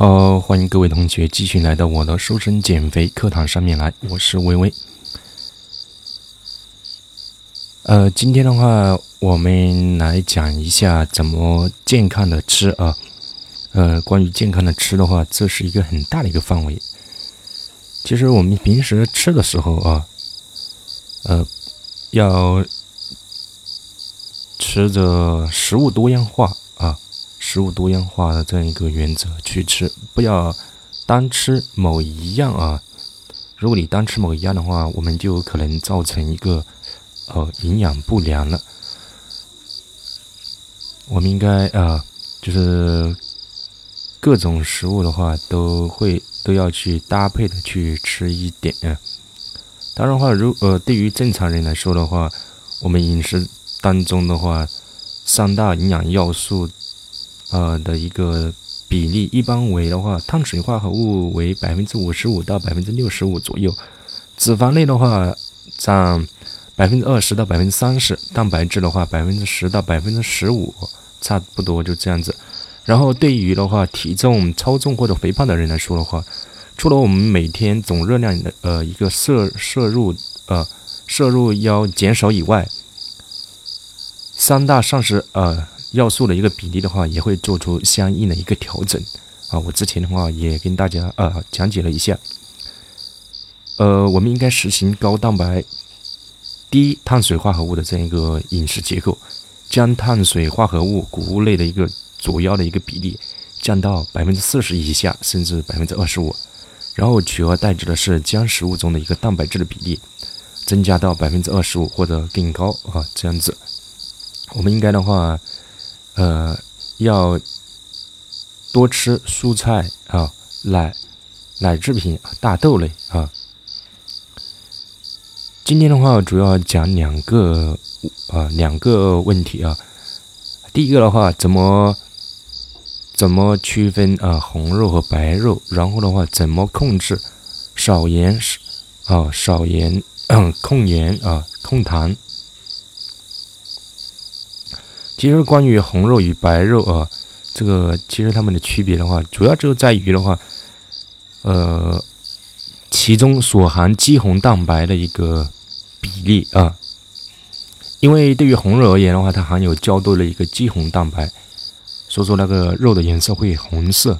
好，欢迎各位同学继续来到我的瘦身减肥课堂上面来，我是微微。呃，今天的话，我们来讲一下怎么健康的吃啊。呃，关于健康的吃的话，这是一个很大的一个范围。其实我们平时吃的时候啊，呃，要吃着食物多样化。食物多样化的这样一个原则去吃，不要单吃某一样啊。如果你单吃某一样的话，我们就可能造成一个呃营养不良了。我们应该啊，就是各种食物的话，都会都要去搭配的去吃一点。当然话，如呃对于正常人来说的话，我们饮食当中的话，三大营养要素。呃的一个比例，一般为的话，碳水化合物为百分之五十五到百分之六十五左右，脂肪类的话占百分之二十到百分之三十，蛋白质的话百分之十到百分之十五，差不多就这样子。然后对于的话，体重超重或者肥胖的人来说的话，除了我们每天总热量的呃一个摄摄入呃摄入要减少以外，三大膳食呃。要素的一个比例的话，也会做出相应的一个调整啊。我之前的话也跟大家呃讲解了一下，呃，我们应该实行高蛋白、低碳水化合物的这样一个饮食结构，将碳水化合物、谷物类的一个主要的一个比例降到百分之四十以下，甚至百分之二十五，然后取而代之的是将食物中的一个蛋白质的比例增加到百分之二十五或者更高啊，这样子，我们应该的话。呃，要多吃蔬菜啊，奶、奶制品、大豆类啊。今天的话，主要讲两个啊，两个问题啊。第一个的话，怎么怎么区分啊红肉和白肉？然后的话，怎么控制少盐啊少盐控盐啊控糖？其实关于红肉与白肉啊，这个其实它们的区别的话，主要就在于的话，呃，其中所含肌红蛋白的一个比例啊。因为对于红肉而言的话，它含有较多的一个肌红蛋白，所以说那个肉的颜色会红色。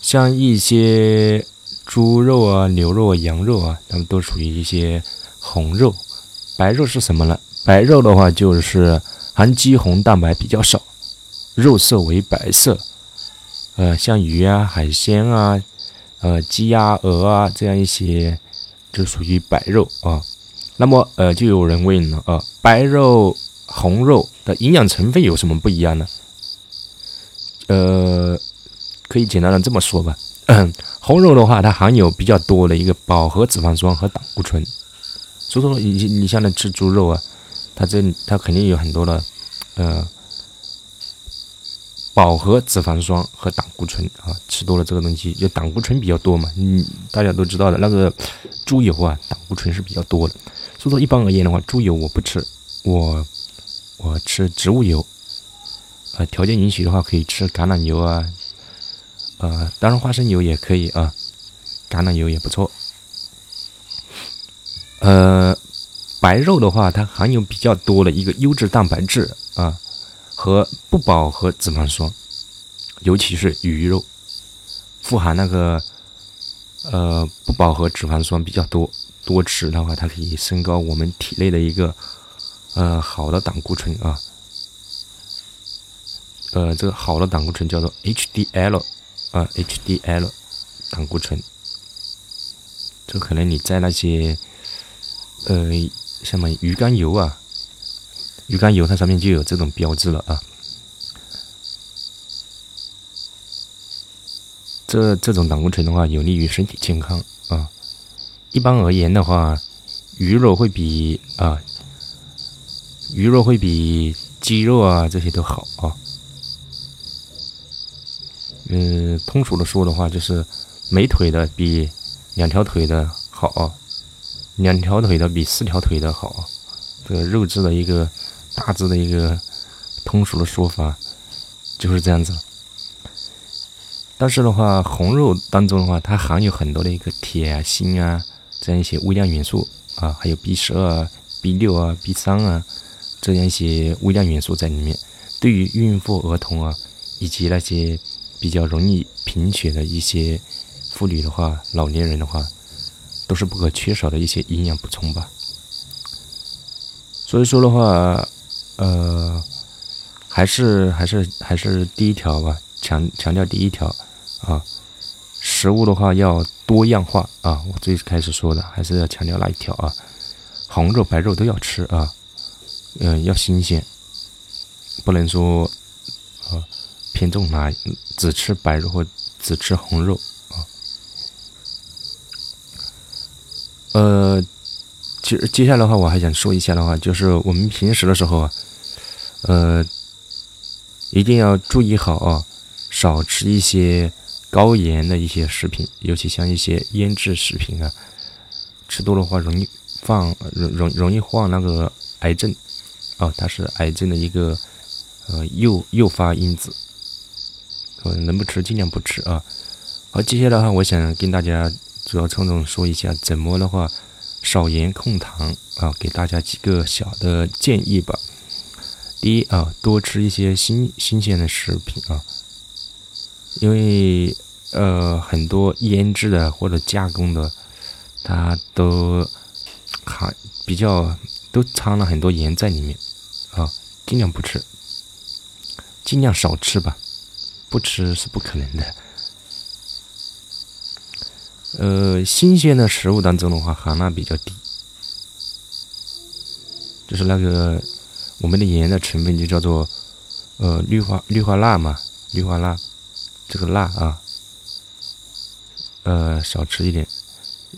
像一些猪肉啊、牛肉啊、羊肉啊，它们都属于一些红肉。白肉是什么呢？白肉的话就是。含肌红蛋白比较少，肉色为白色。呃，像鱼啊、海鲜啊、呃鸡鸭鹅啊这样一些，就属于白肉啊。那么，呃，就有人问了啊，白肉、红肉的营养成分有什么不一样呢？呃，可以简单的这么说吧。红肉的话，它含有比较多的一个饱和脂肪酸和胆固醇。所以说，你你像那吃猪肉啊。它这它肯定有很多的，呃，饱和脂肪酸和胆固醇啊，吃多了这个东西就胆固醇比较多嘛，嗯，大家都知道的那个猪油啊，胆固醇是比较多的，所以说一般而言的话，猪油我不吃，我我吃植物油，啊，条件允许的话可以吃橄榄油啊，呃，当然花生油也可以啊，橄榄油也不错，呃。白肉的话，它含有比较多的一个优质蛋白质啊，和不饱和脂肪酸，尤其是鱼肉，富含那个呃不饱和脂肪酸比较多。多吃的话，它可以升高我们体内的一个呃好的胆固醇啊，呃这个好的胆固醇叫做 HDL 啊 HDL 胆固醇，这可能你在那些呃。什么鱼肝油啊？鱼肝油它上面就有这种标志了啊。这这种胆固醇的话，有利于身体健康啊。一般而言的话，鱼肉会比啊，鱼肉会比鸡肉啊这些都好啊。嗯，通俗的说的话，就是没腿的比两条腿的好啊。两条腿的比四条腿的好，这个肉质的一个大致的一个通俗的说法就是这样子。但是的话，红肉当中的话，它含有很多的一个铁啊、锌啊这样一些微量元素啊，还有 B 十二、B 六啊、B 三啊这样一些微量元素在里面。对于孕妇、儿童啊，以及那些比较容易贫血的一些妇女的话，老年人的话，都是不可缺少的一些营养补充吧。所以说的话，呃，还是还是还是第一条吧，强强调第一条啊，食物的话要多样化啊。我最开始说的还是要强调那一条啊，红肉白肉都要吃啊，嗯，要新鲜，不能说啊偏重哪只吃白肉或只吃红肉呃。接接下来的话，我还想说一下的话，就是我们平时的时候啊，呃，一定要注意好啊，少吃一些高盐的一些食品，尤其像一些腌制食品啊，吃多的话容易放容容容易患那个癌症，哦，它是癌症的一个呃诱诱发因子，呃，能不吃尽量不吃啊。好，接下来的话，我想跟大家主要从中说一下怎么的话。少盐控糖啊，给大家几个小的建议吧。第一啊，多吃一些新新鲜的食品啊，因为呃很多腌制的或者加工的，它都含比较都掺了很多盐在里面啊，尽量不吃，尽量少吃吧，不吃是不可能的。呃，新鲜的食物当中的话，含钠比较低，就是那个我们的盐的成分就叫做呃氯化氯化钠嘛，氯化钠，这个钠啊，呃少吃一点，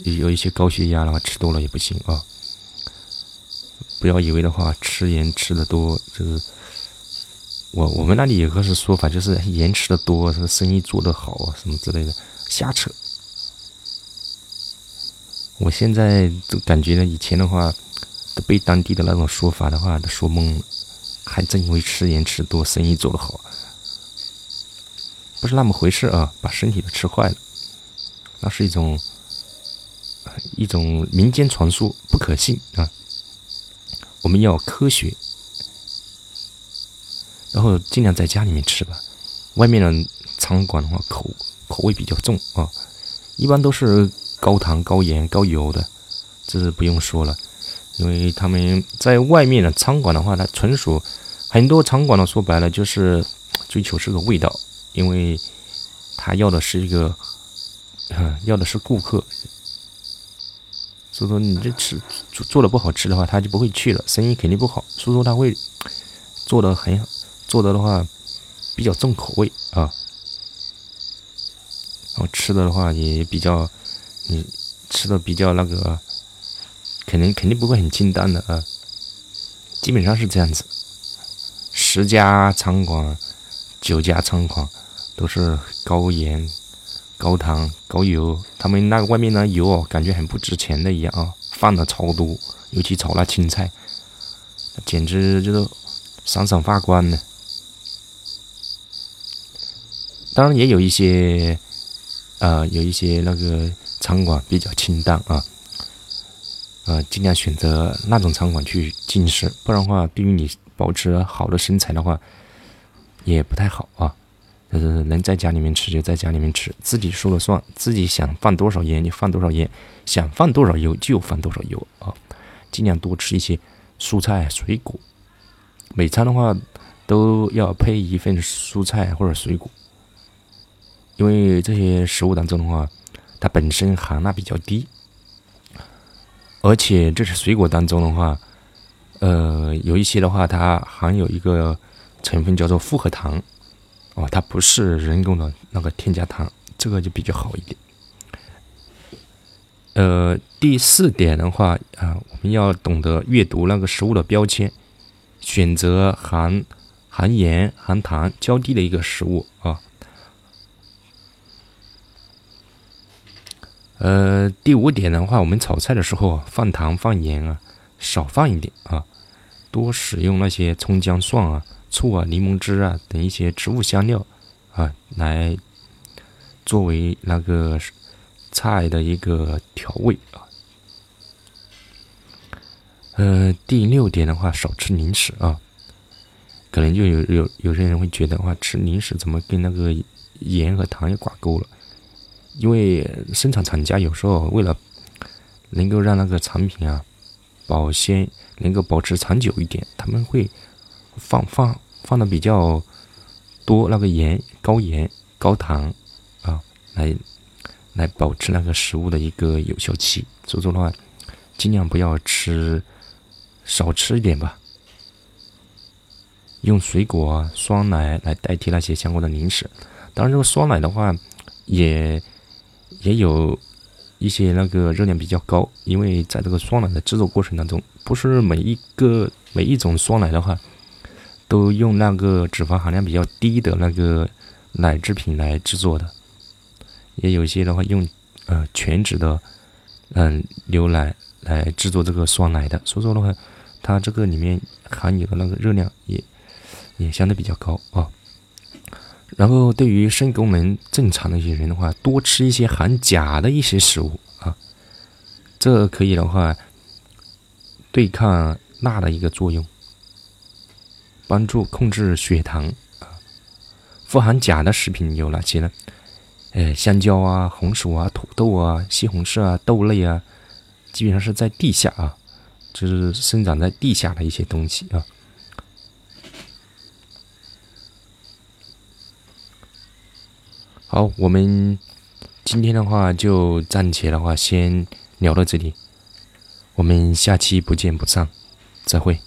有一些高血压的话吃多了也不行啊。不要以为的话吃盐吃的多，就是我我们那里有个是说法，就是盐吃的多，这个生意做得好啊什么之类的，瞎扯。我现在都感觉呢，以前的话都被当地的那种说法的话都说懵了，还真以为吃盐吃多生意做得好，不是那么回事啊！把身体都吃坏了，那是一种一种民间传说，不可信啊！我们要科学，然后尽量在家里面吃吧。外面的餐馆的话，口口味比较重啊，一般都是。高糖、高盐、高油的，这是不用说了，因为他们在外面的餐馆的话，它纯属很多餐馆呢，说白了就是追求是个味道，因为他要的是一个，要的是顾客，所以说你这吃做做的不好吃的话，他就不会去了，生意肯定不好。所以说他会做的很好，做的的话比较重口味啊，然后吃的的话也比较。你吃的比较那个，肯定肯定不会很清淡的啊，基本上是这样子。十家餐馆、九家餐馆都是高盐、高糖、高油，他们那个外面的油哦，感觉很不值钱的一样啊，放的超多，尤其炒那青菜，简直就是闪闪发光的。当然也有一些，呃，有一些那个。餐馆比较清淡啊，呃，尽量选择那种餐馆去进食，不然的话，对于你保持好的身材的话，也不太好啊。就是能在家里面吃就在家里面吃，自己说了算，自己想放多少盐就放多少盐，想放多少油就放多少油啊。尽量多吃一些蔬菜水果，每餐的话都要配一份蔬菜或者水果，因为这些食物当中的话。它本身含钠比较低，而且这是水果当中的话，呃，有一些的话，它含有一个成分叫做复合糖，哦，它不是人工的那个添加糖，这个就比较好一点。呃，第四点的话啊，我们要懂得阅读那个食物的标签，选择含含盐、含糖较低的一个食物啊。呃，第五点的话，我们炒菜的时候放糖放盐啊，少放一点啊，多使用那些葱姜蒜啊、醋啊、柠檬汁啊等一些植物香料啊，来作为那个菜的一个调味啊。呃，第六点的话，少吃零食啊。可能就有有有些人会觉得话，吃零食怎么跟那个盐和糖也挂钩了？因为生产厂家有时候为了能够让那个产品啊保鲜，能够保持长久一点，他们会放放放的比较多那个盐、高盐、高糖啊，来来保持那个食物的一个有效期。所以说的话，尽量不要吃，少吃一点吧。用水果啊、酸奶来代替那些相关的零食。当然，这个酸奶的话，也也有一些那个热量比较高，因为在这个酸奶的制作过程当中，不是每一个每一种酸奶的话，都用那个脂肪含量比较低的那个奶制品来制作的，也有一些的话用呃全脂的嗯牛奶来制作这个酸奶的。所以说的话，它这个里面含有的那个热量也。也相对比较高啊，然后对于肾功能正常的一些人的话，多吃一些含钾的一些食物啊，这可以的话对抗钠的一个作用，帮助控制血糖啊。富含钾的食品有哪些呢？呃，香蕉啊、红薯啊、土豆啊、西红柿啊、豆类啊，基本上是在地下啊，就是生长在地下的一些东西啊。好，我们今天的话就暂且的话先聊到这里，我们下期不见不散，再会。